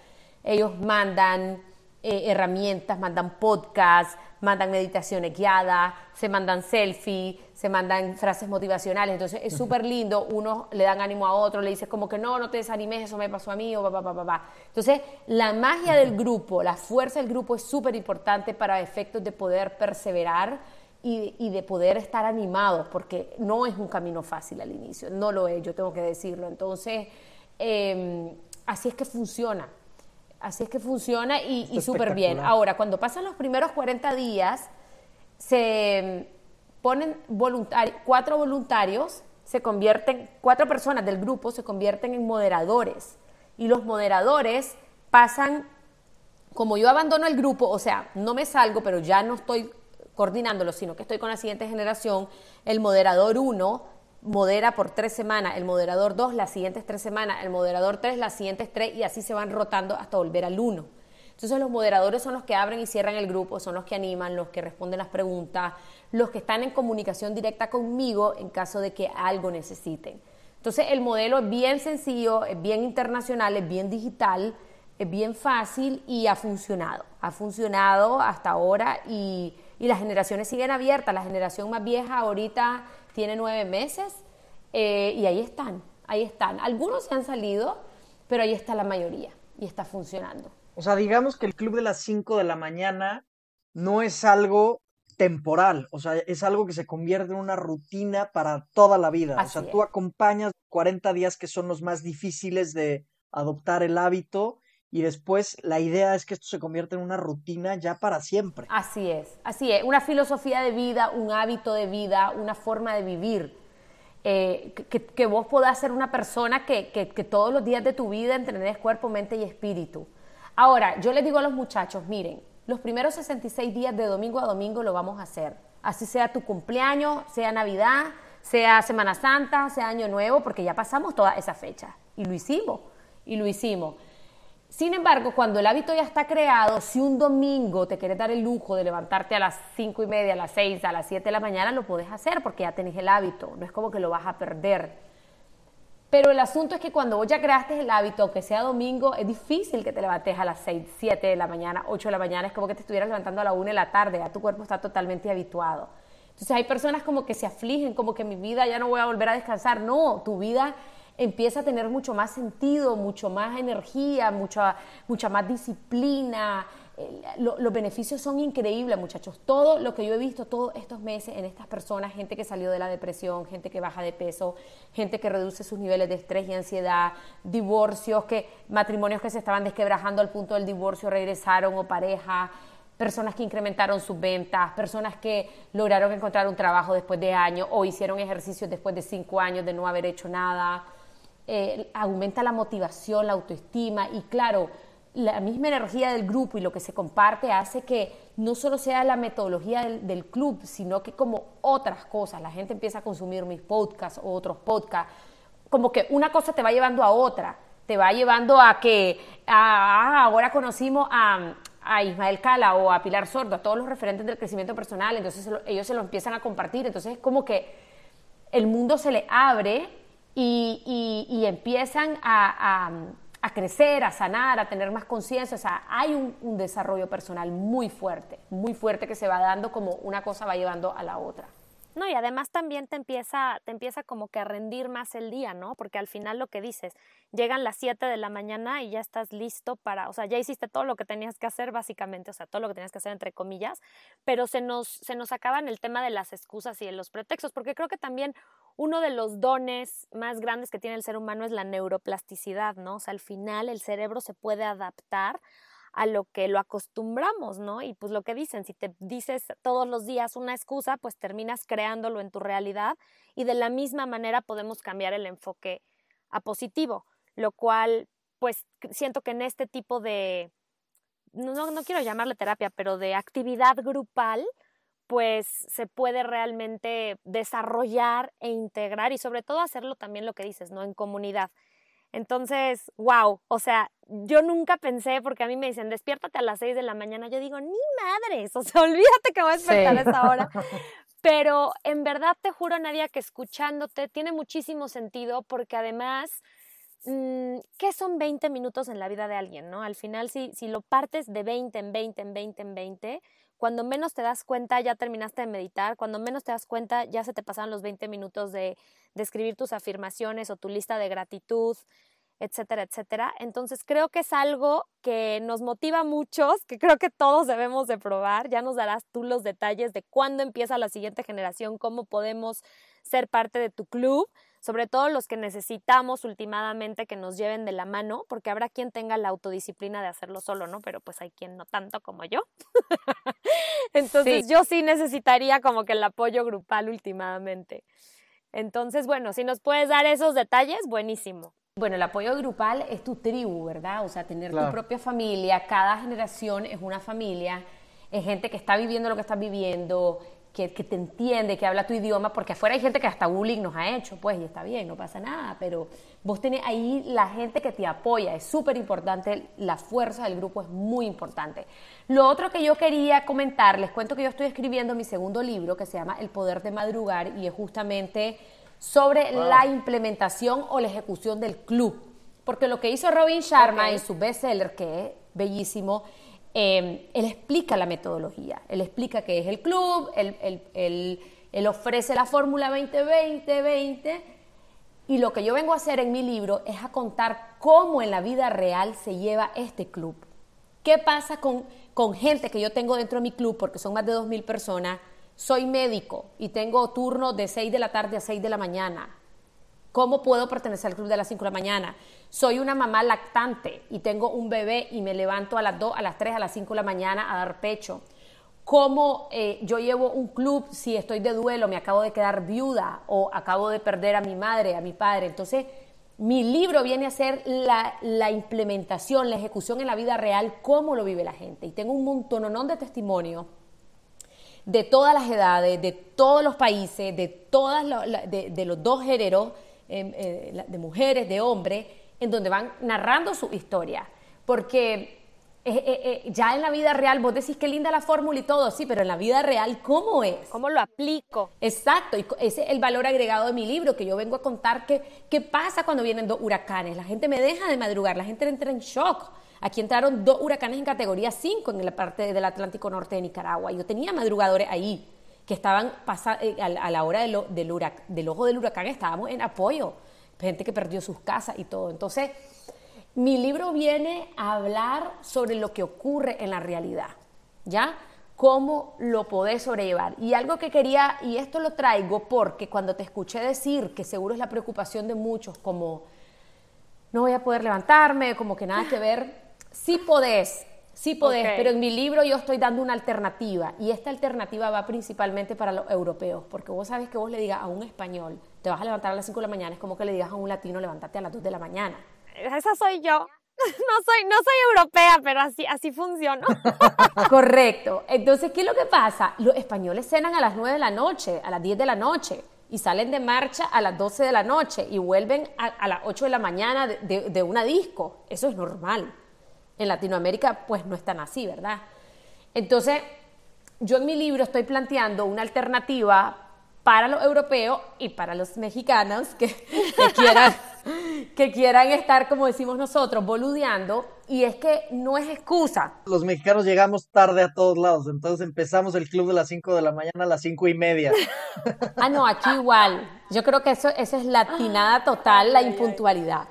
ellos mandan eh, herramientas, mandan podcasts, mandan meditaciones guiadas, se mandan selfies, se mandan frases motivacionales. Entonces es súper lindo, uno le dan ánimo a otro, le dice como que no, no te desanimes, eso me pasó a mí, o pa, pa, pa, pa. Entonces la magia del grupo, la fuerza del grupo es súper importante para efectos de poder perseverar y, de poder estar animados, porque no es un camino fácil al inicio, no lo es, yo tengo que decirlo. Entonces, em, así es que funciona. Así es que funciona y, y súper bien. Ahora, cuando pasan los primeros 40 días, se ponen voluntarios, cuatro voluntarios, se convierten, cuatro personas del grupo se convierten en moderadores. Y los moderadores pasan, como yo abandono el grupo, o sea, no me salgo, pero ya no estoy coordinándolo, sino que estoy con la siguiente generación, el moderador 1 modera por tres semanas, el moderador 2 las siguientes tres semanas, el moderador 3 las siguientes tres y así se van rotando hasta volver al 1. Entonces los moderadores son los que abren y cierran el grupo, son los que animan, los que responden las preguntas, los que están en comunicación directa conmigo en caso de que algo necesiten. Entonces el modelo es bien sencillo, es bien internacional, es bien digital, es bien fácil y ha funcionado. Ha funcionado hasta ahora y y las generaciones siguen abiertas. La generación más vieja ahorita tiene nueve meses eh, y ahí están, ahí están. Algunos se han salido, pero ahí está la mayoría y está funcionando. O sea, digamos que el club de las 5 de la mañana no es algo temporal, o sea, es algo que se convierte en una rutina para toda la vida. o sea, tú acompañas 40 días que son los más difíciles de adoptar el hábito y después la idea es que esto se convierta en una rutina ya para siempre. Así es, así es, una filosofía de vida, un hábito de vida, una forma de vivir. Eh, que, vos podás ser una persona que, que, todos los días de tu vida entrenes cuerpo, mente y espíritu. Ahora, yo les digo a los muchachos, miren, los primeros 66 días de domingo a domingo lo vamos a hacer. Así sea tu cumpleaños, sea Navidad, sea Semana Santa, sea Año Nuevo, porque ya pasamos toda esa fecha. Y lo hicimos, y lo hicimos. Sin embargo, cuando el hábito ya está creado, si un domingo te quieres dar el lujo de levantarte a las cinco y media, a las seis, a las siete de la mañana, lo puedes hacer porque ya tenés el hábito, no es como que lo vas a perder. Pero el asunto es que cuando vos ya creaste el hábito, aunque sea domingo, es difícil que te levantes a las 6, 7 de la mañana, 8 de la mañana, es como que te estuvieras levantando a la 1 de la tarde, ya tu cuerpo está totalmente habituado. Entonces hay personas como que se afligen, como que mi vida ya no voy a volver a descansar. No, tu vida empieza a tener mucho más sentido, mucho más energía, mucha, mucha más disciplina. Eh, los beneficios son increíbles, muchachos. Todo lo que yo he visto todos estos meses en estas personas, gente que salió de la depresión, gente que baja de peso, gente que reduce sus niveles de estrés y ansiedad, divorcios, que matrimonios que se estaban desquebrajando al punto del divorcio regresaron o pareja, personas que incrementaron sus ventas, personas que lograron encontrar un trabajo después de años o hicieron ejercicios después de cinco años de no haber hecho nada. Eh, aumenta la motivación, la autoestima y claro, la misma energía del grupo y lo que se comparte hace que no solo sea la metodología del, club, sino que como otras cosas, la gente empieza a consumir mis podcasts o otros podcasts, como que una cosa te va llevando a otra, te va llevando a que ah, ahora conocimos a, a, Ismael Cala o a Pilar Sordo, a todos los referentes del crecimiento personal, entonces ellos se lo empiezan a compartir, entonces es como que el mundo se le abre y, empiezan a, crecer, a sanar, a tener más conciencia. O sea, hay un, un, desarrollo personal muy fuerte, muy fuerte que se va dando como una cosa va llevando a la otra. No, y además también te empieza, te empieza como que a rendir más el día, ¿no? Porque al final lo que dices, llegan las 7 de la mañana y ya estás listo para, o sea, ya hiciste todo lo que tenías que hacer básicamente, o sea, todo lo que tenías que hacer entre comillas, pero se nos, se nos acaban el tema de las excusas y de los pretextos, porque creo que también uno de los dones más grandes que tiene el ser humano es la neuroplasticidad, ¿no? O sea, al final el cerebro se puede adaptar a lo que lo acostumbramos, ¿no? Y pues lo que dicen, si te dices todos los días una excusa, pues terminas creándolo en tu realidad y de la misma manera podemos cambiar el enfoque a positivo, lo cual pues siento que en este tipo de, no, no quiero llamarle terapia, pero de actividad grupal, pues se puede realmente desarrollar e integrar y sobre todo hacerlo también lo que dices, ¿no? En comunidad. Entonces, wow, o sea, yo nunca pensé, porque a mí me dicen, despiértate a las 6 de la mañana, yo digo, ni madres, o sea, [laughs] olvídate que voy a despertar a esa hora. [laughs] Pero en verdad te juro, Nadia, que escuchándote tiene muchísimo sentido porque además, mm, ¿qué son 20 minutos en la vida de alguien? ¿no? Al final, si, si lo partes de 20 en 20, en 20, en 20, cuando menos te das cuenta ya terminaste de meditar, cuando menos te das cuenta ya se te pasaron los 20 minutos de, de escribir tus afirmaciones o tu lista de gratitud, etcétera, etcétera. Entonces creo que es algo que nos motiva a muchos, que creo que todos debemos de probar. Ya nos darás tú los detalles de cuándo empieza la siguiente generación, cómo podemos ser parte de tu club, sobre todo los que necesitamos últimamente que nos lleven de la mano, porque habrá quien tenga la autodisciplina de hacerlo solo, ¿no? Pero pues hay quien no tanto como yo. [laughs] Entonces yo sí necesitaría como que el apoyo grupal últimamente. Entonces, bueno, si nos puedes dar esos detalles, buenísimo. Bueno, el apoyo grupal es tu tribu, ¿verdad? O sea, tener tu propia familia, cada generación es una familia, es gente que está viviendo lo que estás viviendo, que, te entiende, que habla tu idioma, porque afuera hay gente que hasta bullying nos ha hecho, pues, y está bien, no pasa nada, pero vos tenés ahí la gente que te apoya, es súper importante, la fuerza del grupo es muy importante. Lo otro que yo quería comentar, les cuento que yo estoy escribiendo mi segundo libro que se llama El Poder de Madrugar y es justamente sobre la implementación o la ejecución del club. Porque lo que hizo Robin Sharma en su bestseller, que es bellísimo, eh, él explica la metodología, él explica qué es el club, él, ofrece la fórmula 20-20-20 y lo que yo vengo a hacer en mi libro es a contar cómo en la vida real se lleva este club. ¿Qué pasa con, con gente que yo tengo dentro de mi club, porque son más de 2.000 personas, soy médico y tengo turno de 6 de la tarde a 6 de la mañana. ¿Cómo puedo pertenecer al club de las 5 de la mañana? Soy una mamá lactante y tengo un bebé y me levanto a las 2, a las 3, a las 5 de la mañana a dar pecho. ¿Cómo eh, yo llevo un club si estoy de duelo, me acabo de quedar viuda o acabo de perder a mi madre, a mi padre? Entonces, mi libro viene a ser la, la implementación, la ejecución en la vida real, cómo lo vive la gente. Y tengo un montón de testimonios de todas las edades, de todos los países, de, todas de, los dos géneros, eh, de mujeres, de hombres, en donde van narrando su historia. Porque eh, eh, ya en la vida real vos decís qué linda la fórmula y todo, sí, pero en la vida real, ¿cómo es? ¿Cómo lo aplico? Exacto, y ese es el valor agregado de mi libro, que yo vengo a contar que, qué pasa cuando vienen dos huracanes. La gente me deja de madrugar, la gente entra en shock Aquí entraron dos huracanes en categoría 5 en la parte del Atlántico Norte de Nicaragua. Yo tenía madrugadores ahí que estaban eh, a la hora del, del ojo del huracán, estábamos en apoyo. Gente que perdió sus casas y todo. Entonces, mi libro viene a hablar sobre lo que ocurre en la realidad. ¿Ya? cómo lo podés sobrellevar. Y algo que quería, y esto lo traigo porque cuando te escuché decir que seguro es la preocupación de muchos, como no voy a poder levantarme, como que nada que ver, Sí podés, sí podés, pero en mi libro yo estoy dando una alternativa y esta alternativa va principalmente para los europeos, porque vos sabes que vos le digas a un español, te vas a levantar a las 5 de la mañana, es como que le digas a un latino, levantarte a las 2 de la mañana. Esa soy yo. [laughs] No soy, no soy europea, pero así, así funciona. [laughs] Correcto. Entonces, ¿qué es lo que pasa? Los españoles cenan a las 9 de la noche, a las 10 de la noche, y salen de marcha a las 12 de la noche y vuelven a, las 8 de la mañana de, de una disco. Eso es normal. En Latinoamérica pues no están así, ¿verdad? Entonces, yo en mi libro estoy planteando una alternativa para los europeos y para los mexicanos que, quieran, [laughs] que quieran estar, como decimos nosotros, boludeando. Y es que no es excusa. Los mexicanos llegamos tarde a todos lados, entonces empezamos el club de las 5 de la mañana a las 5 y media. Ah, no, aquí igual. Yo creo que eso, eso es latinada total, la impuntualidad.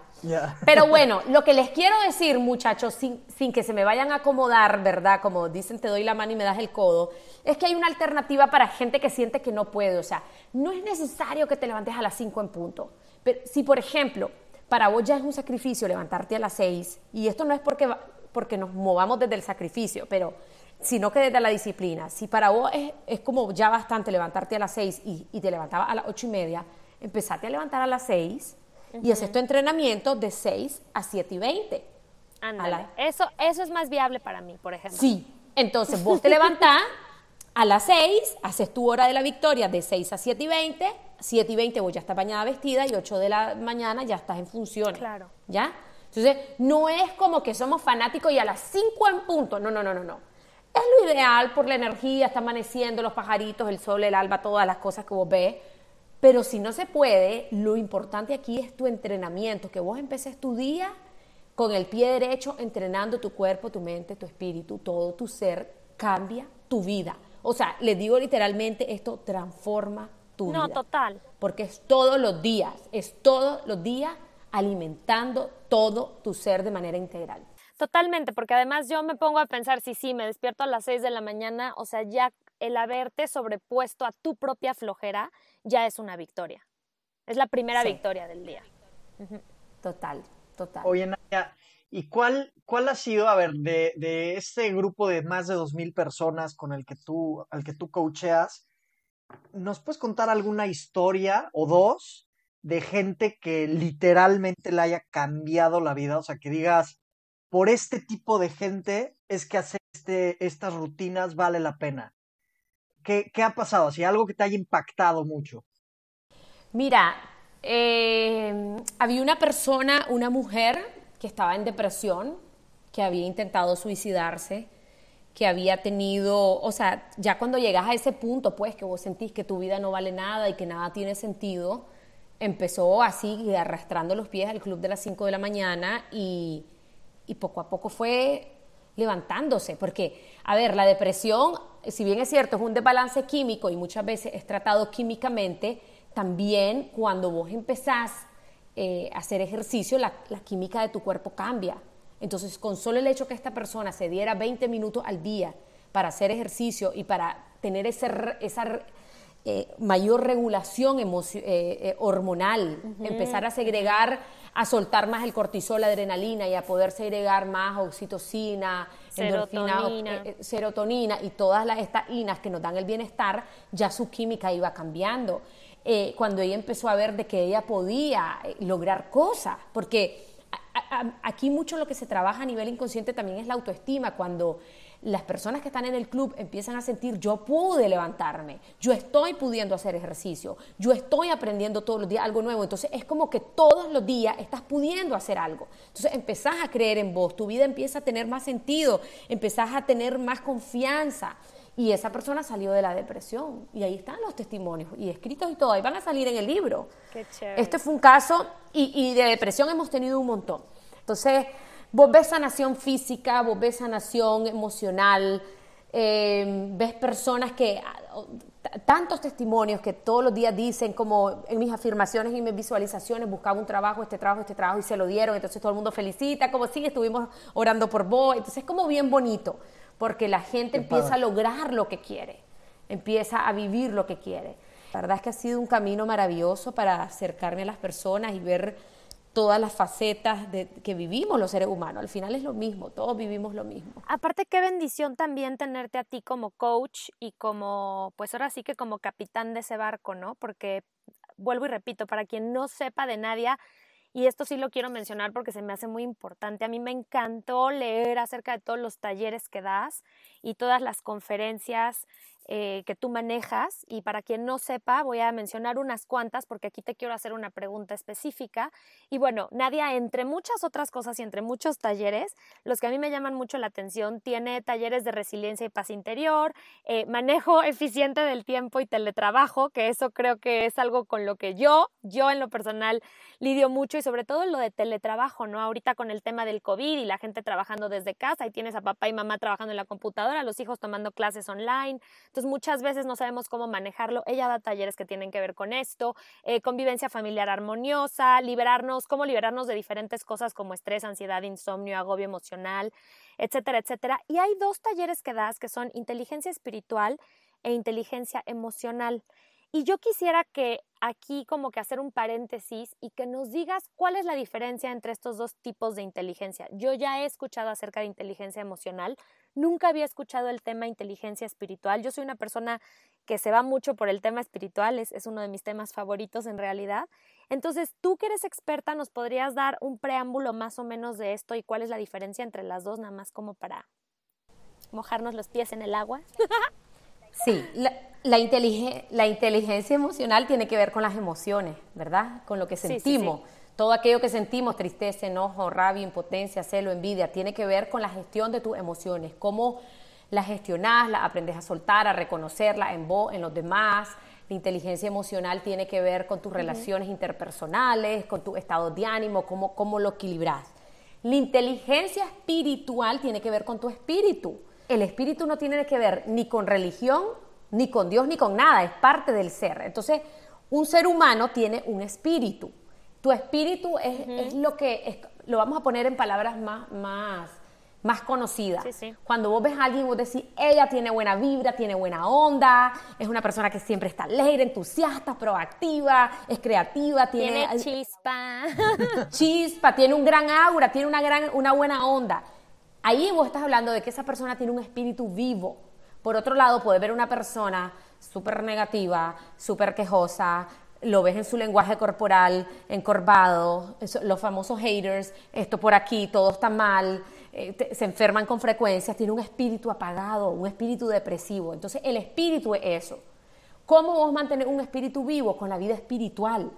Pero bueno, lo que les quiero decir, muchachos, sin, que se me vayan a acomodar, ¿verdad? Como dicen, te doy la mano y me das el codo, es que hay una alternativa para gente que siente que no puede. O sea, no es necesario que te levantes a las 5 en punto. Pero si, por ejemplo, para vos ya es un sacrificio levantarte a las 6, y esto no es porque, porque nos movamos desde el sacrificio, pero sino que desde la disciplina. Si para vos es, como ya bastante levantarte a las 6 y, y te levantabas a las 8 y media, empezate a levantar a las 6 y haces tu entrenamiento de 6 a 7 y 20. Ándale. Eso, eso es más viable para mí, por ejemplo. Sí. Entonces vos te levantás a las 6, haces tu hora de la victoria de 6 a 7 y 20. 7 y 20 vos ya estás bañada vestida y 8 de la mañana ya estás en funciones. Claro. ¿Ya? Entonces, no es como que somos fanáticos y a las 5 en punto. No, no, no, no, no. es lo ideal por la energía, está amaneciendo, los pajaritos, el sol, el alba, todas las cosas que vos ves. Pero si no se puede, lo importante aquí es tu entrenamiento, que vos empeces tu día con el pie derecho, entrenando tu cuerpo, tu mente, tu espíritu, todo tu ser, cambia tu vida. O sea, les digo literalmente, esto transforma tu vida. No, total. Porque es todos los días, es todos los días alimentando todo tu ser de manera integral. Totalmente, porque además yo me pongo a pensar, si sí, me despierto a las 6 de la mañana, o sea, ya el haberte sobrepuesto a tu propia flojera ya es una victoria. Es la primera victoria del día. Total, total. Oye, Nadia, ¿y cuál, cuál ha sido, a ver, de, de este grupo de más de 2.000 personas con el que tú, al que tú coacheas, ¿nos puedes contar alguna historia o dos de gente que literalmente le haya cambiado la vida? O sea, que digas, por este tipo de gente es que hacer este, estas rutinas vale la pena. ¿Qué, ¿Qué, ha pasado? Si algo que te haya impactado mucho. Mira, eh, había una persona, una mujer que estaba en depresión, que había intentado suicidarse, que había tenido, o sea, ya cuando llegas a ese punto, pues que vos sentís que tu vida no vale nada y que nada tiene sentido, empezó así arrastrando los pies al club de las 5 de la mañana y y poco a poco fue levantándose, porque, a ver, la depresión, si bien es cierto, es un desbalance químico y muchas veces es tratado químicamente, también cuando vos empezás eh, a hacer ejercicio, la, química de tu cuerpo cambia. Entonces, con solo el hecho que esta persona se diera 20 minutos al día para hacer ejercicio y para tener ese, esa eh, mayor regulación eh, hormonal, empezar a segregar a soltar más el cortisol, la adrenalina y a poder segregar más oxitocina, serotonina, eh, eh, serotonina y todas las, estas inas que nos dan el bienestar, ya su química iba cambiando. Eh, cuando ella empezó a ver de que ella podía lograr cosas, porque aquí mucho lo que se trabaja a nivel inconsciente también es la autoestima, cuando las personas que están en el club empiezan a sentir, yo pude levantarme, yo estoy pudiendo hacer ejercicio, yo estoy aprendiendo todos los días algo nuevo. Entonces es como que todos los días estás pudiendo hacer algo. Entonces empezás a creer en vos, tu vida empieza a tener más sentido, empezás a tener más confianza. Y esa persona salió de la depresión. Y ahí están los testimonios, y escritos y todo. Ahí van a salir en el libro. Qué chévere. Este fue un caso, y, y de depresión hemos tenido un montón. Entonces, Vos ves sanación física, vos ves sanación emocional, eh, ves personas que, tantos testimonios que todos los días dicen, como en mis afirmaciones y mis visualizaciones, buscaba un trabajo, este trabajo, este trabajo, y se lo dieron, entonces todo el mundo felicita, como sí, estuvimos orando por vos, entonces es como bien bonito, porque la gente empieza a lograr lo que quiere, empieza a vivir lo que quiere. La verdad es que ha sido un camino maravilloso para acercarme a las personas y ver todas las facetas de, que vivimos los seres humanos. Al final es lo mismo, todos vivimos lo mismo. Aparte, qué bendición también tenerte a ti como coach y como, pues ahora sí que como capitán de ese barco, ¿no? Porque, vuelvo y repito, para quien no sepa de Nadia, y esto sí lo quiero mencionar porque se me hace muy importante. A mí me encantó leer acerca de todos los talleres que das y todas las conferencias eh, que tú manejas y para quien no sepa voy a mencionar unas cuantas porque aquí te quiero hacer una pregunta específica y bueno, Nadia entre muchas otras cosas y entre muchos talleres, los que a mí me llaman mucho la atención, tiene talleres de resiliencia y paz interior, eh, manejo [laughs] eficiente del tiempo y teletrabajo, que eso creo que es algo con lo que yo, yo en lo personal lidio mucho y sobre todo lo de teletrabajo, ¿no? Ahorita con el tema del COVID y la gente trabajando desde casa y tienes a papá y mamá trabajando en la computadora, los hijos tomando clases online, entonces muchas veces no sabemos cómo manejarlo. Ella da talleres que tienen que ver con esto, eh, convivencia familiar armoniosa, liberarnos, cómo liberarnos de diferentes cosas como estrés, ansiedad, insomnio, agobio emocional, etcétera, etcétera. Y hay dos talleres que das que son inteligencia espiritual e inteligencia emocional. Y yo quisiera que aquí como que hacer un paréntesis y que nos digas cuál es la diferencia entre estos dos tipos de inteligencia. Yo ya he escuchado acerca de inteligencia emocional, nunca había escuchado el tema inteligencia espiritual. Yo soy una persona que se va mucho por el tema espiritual, es, es uno de mis temas favoritos en realidad. Entonces, tú que eres experta, ¿nos podrías dar un preámbulo más o menos de esto y cuál es la diferencia entre las dos, nada más como para mojarnos los pies en el agua? [laughs] Sí, la, la, inteligencia emocional tiene que ver con las emociones, ¿verdad? Con lo que sentimos. Todo aquello que sentimos, tristeza, enojo, rabia, impotencia, celo, envidia, tiene que ver con la gestión de tus emociones, cómo la gestionás, la aprendes a soltar, a reconocerla en vos, en los demás. La inteligencia emocional tiene que ver con tus relaciones interpersonales, con tu estado de ánimo, cómo, cómo lo equilibras. La inteligencia espiritual tiene que ver con tu espíritu. El espíritu no tiene que ver ni con religión, ni con Dios, ni con nada, es parte del ser. Entonces, un ser humano tiene un espíritu. Tu espíritu es, lo que, lo vamos a poner en palabras más, más, más conocidas. Cuando vos ves a alguien, vos decís, ella tiene buena vibra, tiene buena onda, es una persona que siempre está alegre, entusiasta, proactiva, es creativa, tiene... Tiene chispa. [laughs] Chispa, tiene un gran aura, tiene una, gran, una buena onda. Ahí vos estás hablando de que esa persona tiene un espíritu vivo. Por otro lado, puedes ver una persona súper negativa, súper quejosa, lo ves en su lenguaje corporal, encorvado, los famosos haters, esto por aquí, todo está mal, eh, se enferman con frecuencia, tiene un espíritu apagado, un espíritu depresivo. Entonces el espíritu es eso. ¿Cómo vos mantener un espíritu vivo? Con la vida espiritual.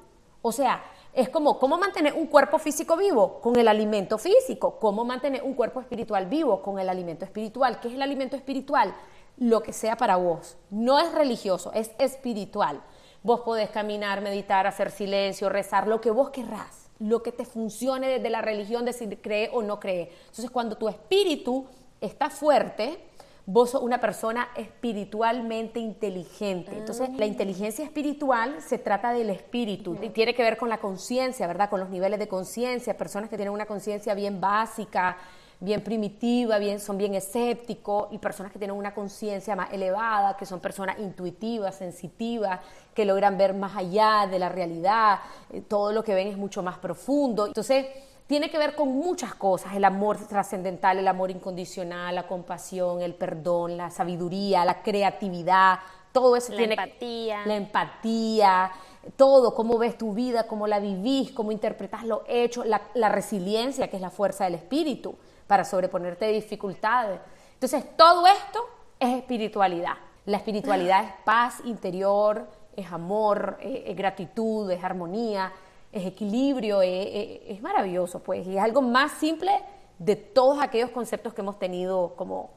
O sea, es como, ¿cómo mantener un cuerpo físico vivo? Con el alimento físico. ¿Cómo mantener un cuerpo espiritual vivo? Con el alimento espiritual. ¿Qué es el alimento espiritual? Lo que sea para vos. No es religioso, es espiritual. Vos podés caminar, meditar, hacer silencio, rezar, lo que vos querrás, lo que te funcione desde la religión, decir cree o no cree. Entonces, cuando tu espíritu está fuerte, vos sos una persona espiritualmente inteligente. Entonces, la inteligencia espiritual se trata del espíritu y tiene que ver con la conciencia, ¿verdad? Con los niveles de conciencia, personas que tienen una conciencia bien básica, bien primitiva, bien, son bien escépticos y personas que tienen una conciencia más elevada, que son personas intuitivas, sensitivas, que logran ver más allá de la realidad, eh, todo lo que ven es mucho más profundo. Entonces, tiene que ver con muchas cosas, el amor trascendental, el amor incondicional, la compasión, el perdón, la sabiduría, la creatividad, todo eso la tiene empatía. la empatía, todo, cómo ves tu vida, cómo la vivís, cómo interpretas lo hecho, la, la resiliencia, que es la fuerza del espíritu para sobreponerte a dificultades. Entonces, todo esto es espiritualidad. La espiritualidad es paz interior, es amor, es, gratitud, es armonía, es equilibrio, es, maravilloso, pues, y es algo más simple de todos aquellos conceptos que hemos tenido como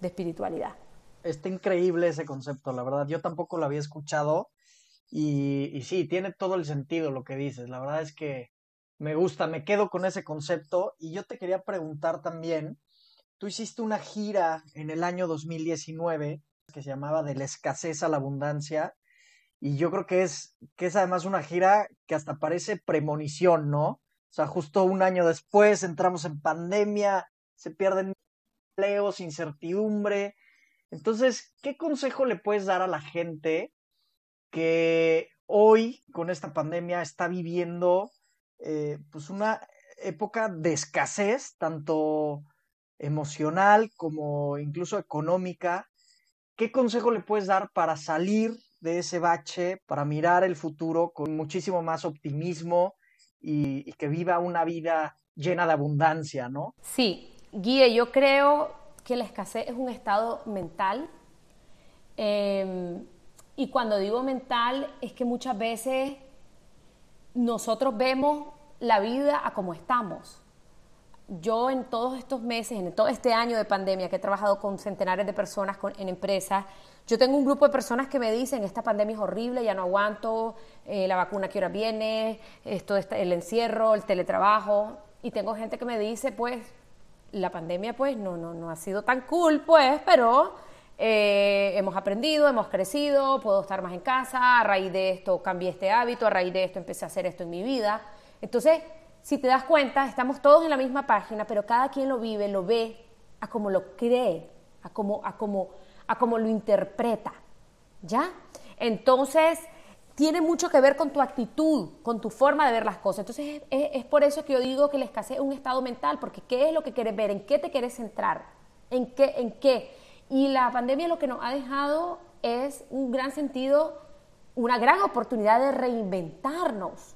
de espiritualidad. Está increíble ese concepto, la verdad. Yo tampoco lo había escuchado y sí, tiene todo el sentido lo que dices. La verdad es que me gusta, me quedo con ese concepto y yo te quería preguntar también, tú hiciste una gira en el año 2019 que se llamaba De la escasez a la abundancia y yo creo que es, que es además una gira que hasta parece premonición, ¿no? O sea, justo un año después entramos en pandemia, se pierden empleos, incertidumbre. Entonces, ¿qué consejo le puedes dar a la gente que hoy con esta pandemia está viviendo eh, pues una época de escasez, tanto emocional como incluso económica. ¿Qué consejo le puedes dar para salir de ese bache, para mirar el futuro con muchísimo más optimismo y, que viva una vida llena de abundancia, ¿no? Sí, Guille, yo creo que la escasez es un estado mental. Em, y cuando digo mental es que muchas veces nosotros vemos la vida a como estamos. Yo en todos estos meses, en todo este año de pandemia que he trabajado con centenares de personas en empresas, yo tengo un grupo de personas que me dicen, esta pandemia es horrible, ya no aguanto, eh, la vacuna que ahora viene, esto, el encierro, el teletrabajo, y tengo gente que me dice, pues, la pandemia pues no, no, no ha sido tan cool, pues, pero eh, hemos aprendido, hemos crecido, puedo estar más en casa, a raíz de esto cambié este hábito, a raíz de esto empecé a hacer esto en mi vida. Entonces, si te das cuenta, estamos todos en la misma página, pero cada quien lo vive, lo ve, a como lo cree, a como, a como, a como lo interpreta. ¿Ya? Entonces, tiene mucho que ver con tu actitud, con tu forma de ver las cosas. Entonces, es, es por eso que yo digo que la escasez es un estado mental, porque ¿qué es lo que quieres ver? ¿En qué te quieres centrar? ¿En qué? ¿En qué? Y la pandemia lo que nos ha dejado es un gran sentido, una gran oportunidad de reinventarnos.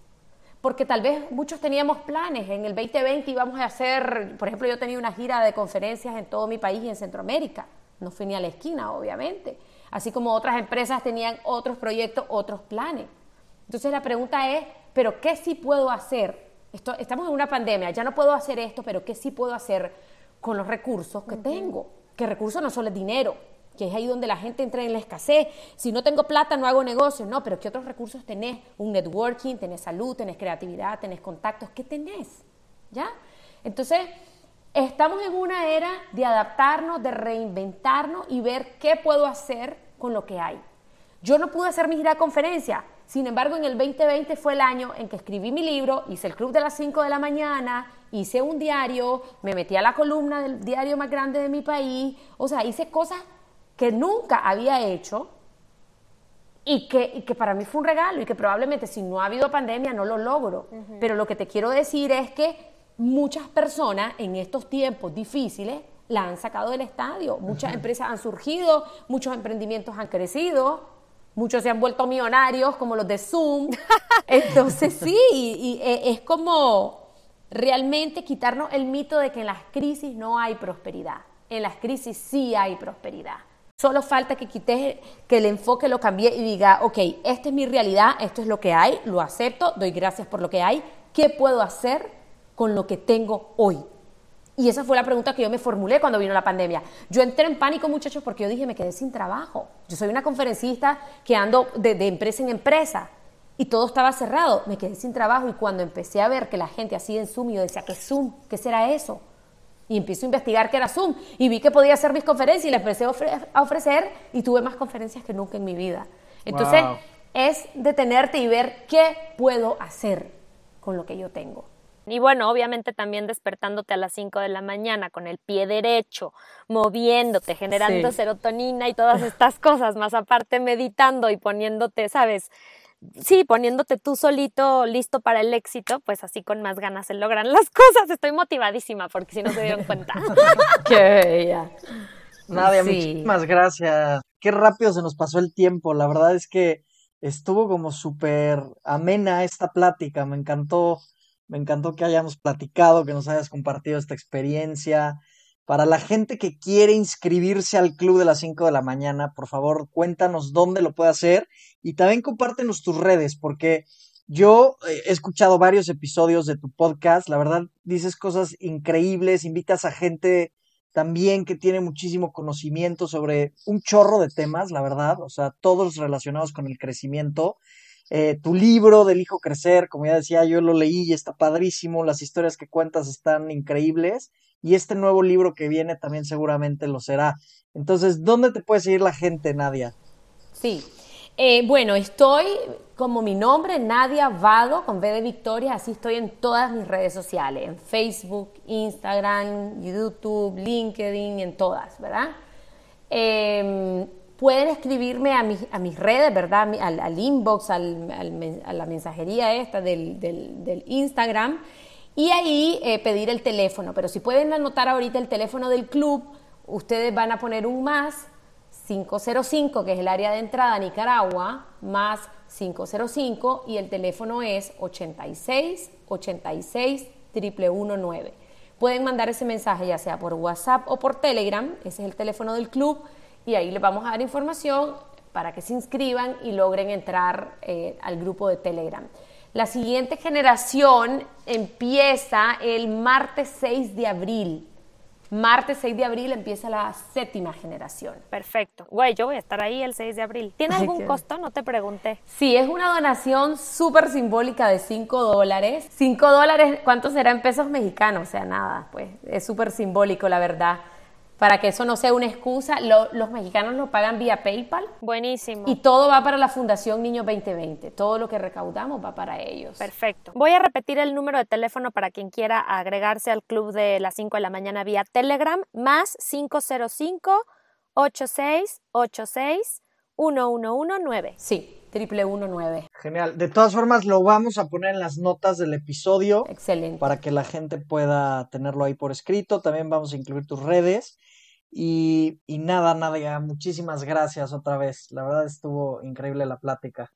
Porque tal vez muchos teníamos planes. En el 2020 íbamos a hacer, por ejemplo, yo tenía una gira de conferencias en todo mi país y en Centroamérica. No fui ni a la esquina, obviamente. Así como otras empresas tenían otros proyectos, otros planes. Entonces la pregunta es, ¿pero qué sí puedo hacer? Esto, estamos en una pandemia, ya no puedo hacer esto, pero ¿qué sí puedo hacer con los recursos que tengo? Que recursos no solo es dinero, que es ahí donde la gente entra en la escasez. Si no tengo plata, no hago negocio. No, pero ¿qué otros recursos tenés? Un networking, tenés salud, tenés creatividad, tenés contactos. ¿Qué tenés? ¿Ya? Entonces, estamos en una era de adaptarnos, de reinventarnos y ver qué puedo hacer con lo que hay. Yo no pude hacer mi gira de conferencia. Sin embargo, en el 2020 fue el año en que escribí mi libro, hice el club de las 5 de la mañana, hice un diario, me metí a la columna del diario más grande de mi país, o sea, hice cosas que nunca había hecho y que, que para mí fue un regalo y que probablemente si no ha habido pandemia no lo logro. Pero lo que te quiero decir es que muchas personas en estos tiempos difíciles la han sacado del estadio, muchas empresas han surgido, muchos emprendimientos han crecido, muchos se han vuelto millonarios como los de Zoom. [laughs] Entonces sí, y, e, es como realmente quitarnos el mito de que en las crisis no hay prosperidad. En las crisis sí hay prosperidad. Solo falta que quites, que el enfoque lo cambie y diga, ok, esta es mi realidad, esto es lo que hay, lo acepto, doy gracias por lo que hay, ¿qué puedo hacer con lo que tengo hoy? Y esa fue la pregunta que yo me formulé cuando vino la pandemia. Yo entré en pánico, muchachos, porque yo dije, me quedé sin trabajo. Yo soy una conferencista que ando de, empresa en empresa y todo estaba cerrado. Me quedé sin trabajo y cuando empecé a ver que la gente así en Zoom, yo decía, ¿qué Zoom? ¿Qué será eso? Y empiezo a investigar qué era Zoom y vi que podía hacer mis conferencias y les empecé a ofrecer y tuve más conferencias que nunca en mi vida. Entonces, es detenerte y ver qué puedo hacer con lo que yo tengo. Y bueno, obviamente también despertándote a las 5 de la mañana con el pie derecho, moviéndote, generando serotonina y todas estas cosas, más aparte meditando y poniéndote, ¿sabes? Sí, poniéndote tú solito listo para el éxito, pues así con más ganas se logran las [laughs] cosas. Estoy motivadísima porque si no se dieron cuenta. [laughs] Qué bella. Nadia, muchísimas gracias. Qué rápido se nos pasó el tiempo. La verdad es que estuvo como súper amena esta plática. Me encantó, me encantó que hayamos platicado, que nos hayas compartido esta experiencia. Para la gente que quiere inscribirse al club de las 5 de la mañana, por favor, cuéntanos dónde lo puede hacer y también compártenos tus redes, porque yo eh, he escuchado varios episodios de tu podcast, la verdad dices cosas increíbles, invitas a gente también que tiene muchísimo conocimiento sobre un chorro de temas, la verdad, o sea, todos relacionados con el crecimiento. Eh, tu libro del hijo crecer, como ya decía, yo lo leí y está padrísimo, las historias que cuentas están increíbles y este nuevo libro que viene también seguramente lo será. Entonces, ¿dónde te puede seguir la gente, Nadia? Sí, eh, bueno, estoy como mi nombre, Nadia Vado, con V de Victoria, así estoy en todas mis redes sociales, en Facebook, Instagram, YouTube, LinkedIn, en todas, ¿verdad? Em, pueden escribirme a, mis, a mis redes, ¿verdad? Al, inbox, al, a la mensajería esta del, del Instagram y ahí eh, pedir el teléfono. Pero si pueden anotar ahorita el teléfono del club, ustedes van a poner un más 505, que es el área de entrada a Nicaragua, más 505 y el teléfono es 86 86 119. Pueden mandar ese mensaje ya sea por WhatsApp o por Telegram, ese es el teléfono del club, y ahí les vamos a dar información para que se inscriban y logren entrar eh, al grupo de Telegram. La siguiente generación empieza el martes 6 de abril. Martes 6 de abril empieza la séptima generación. Perfecto. Güey, yo voy a estar ahí el 6 de abril. ¿Tiene algún costo? No te pregunté. Sí, es una donación súper simbólica de 5 dólares. 5 dólares, ¿cuánto será en pesos mexicanos? O sea, nada, pues es súper simbólico, la verdad para que eso no sea una excusa. los mexicanos lo pagan vía PayPal. Buenísimo. Y todo va para la Fundación Niños 2020. Todo lo que recaudamos va para ellos. Perfecto. Voy a repetir el número de teléfono para quien quiera agregarse al club de las 5 de la mañana vía Telegram, más 505 8686 1119. Sí, triple 19. Genial. De todas formas, lo vamos a poner en las notas del episodio. Excelente. Para que la gente pueda tenerlo ahí por escrito. También vamos a incluir tus redes. Y, y nada, nada, muchísimas gracias otra vez. La verdad estuvo increíble la plática.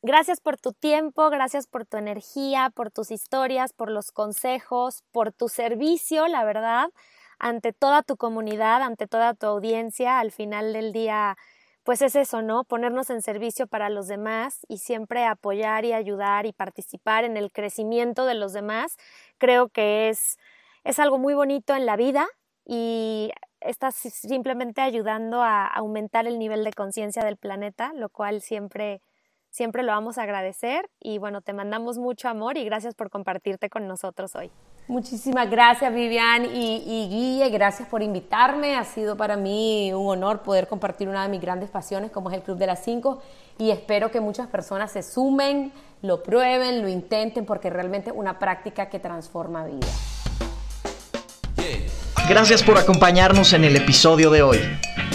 Gracias por tu tiempo, gracias por tu energía, por tus historias, por los consejos, por tu servicio, la verdad, ante toda tu comunidad, ante toda tu audiencia. Al final del día, pues es eso, ¿no? Ponernos en servicio para los demás y siempre apoyar y ayudar y participar en el crecimiento de los demás. Creo que es, es algo muy bonito en la vida y estás simplemente ayudando a aumentar el nivel de conciencia del planeta, lo cual siempre, siempre lo vamos a agradecer. Y bueno, te mandamos mucho amor y gracias por compartirte con nosotros hoy. Muchísimas gracias Vivian y, y, Guille, gracias por invitarme. Ha sido para mí un honor poder compartir una de mis grandes pasiones como es el Club de las Cinco y espero que muchas personas se sumen, lo prueben, lo intenten porque realmente es una práctica que transforma vidas. Gracias por acompañarnos en el episodio de hoy.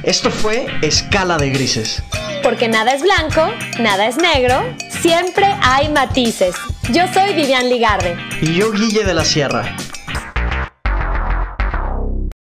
Esto fue Escala de Grises. Porque nada es blanco, nada es negro, siempre hay matices. Yo soy Vivian Ligarde. Y yo Guille de la Sierra.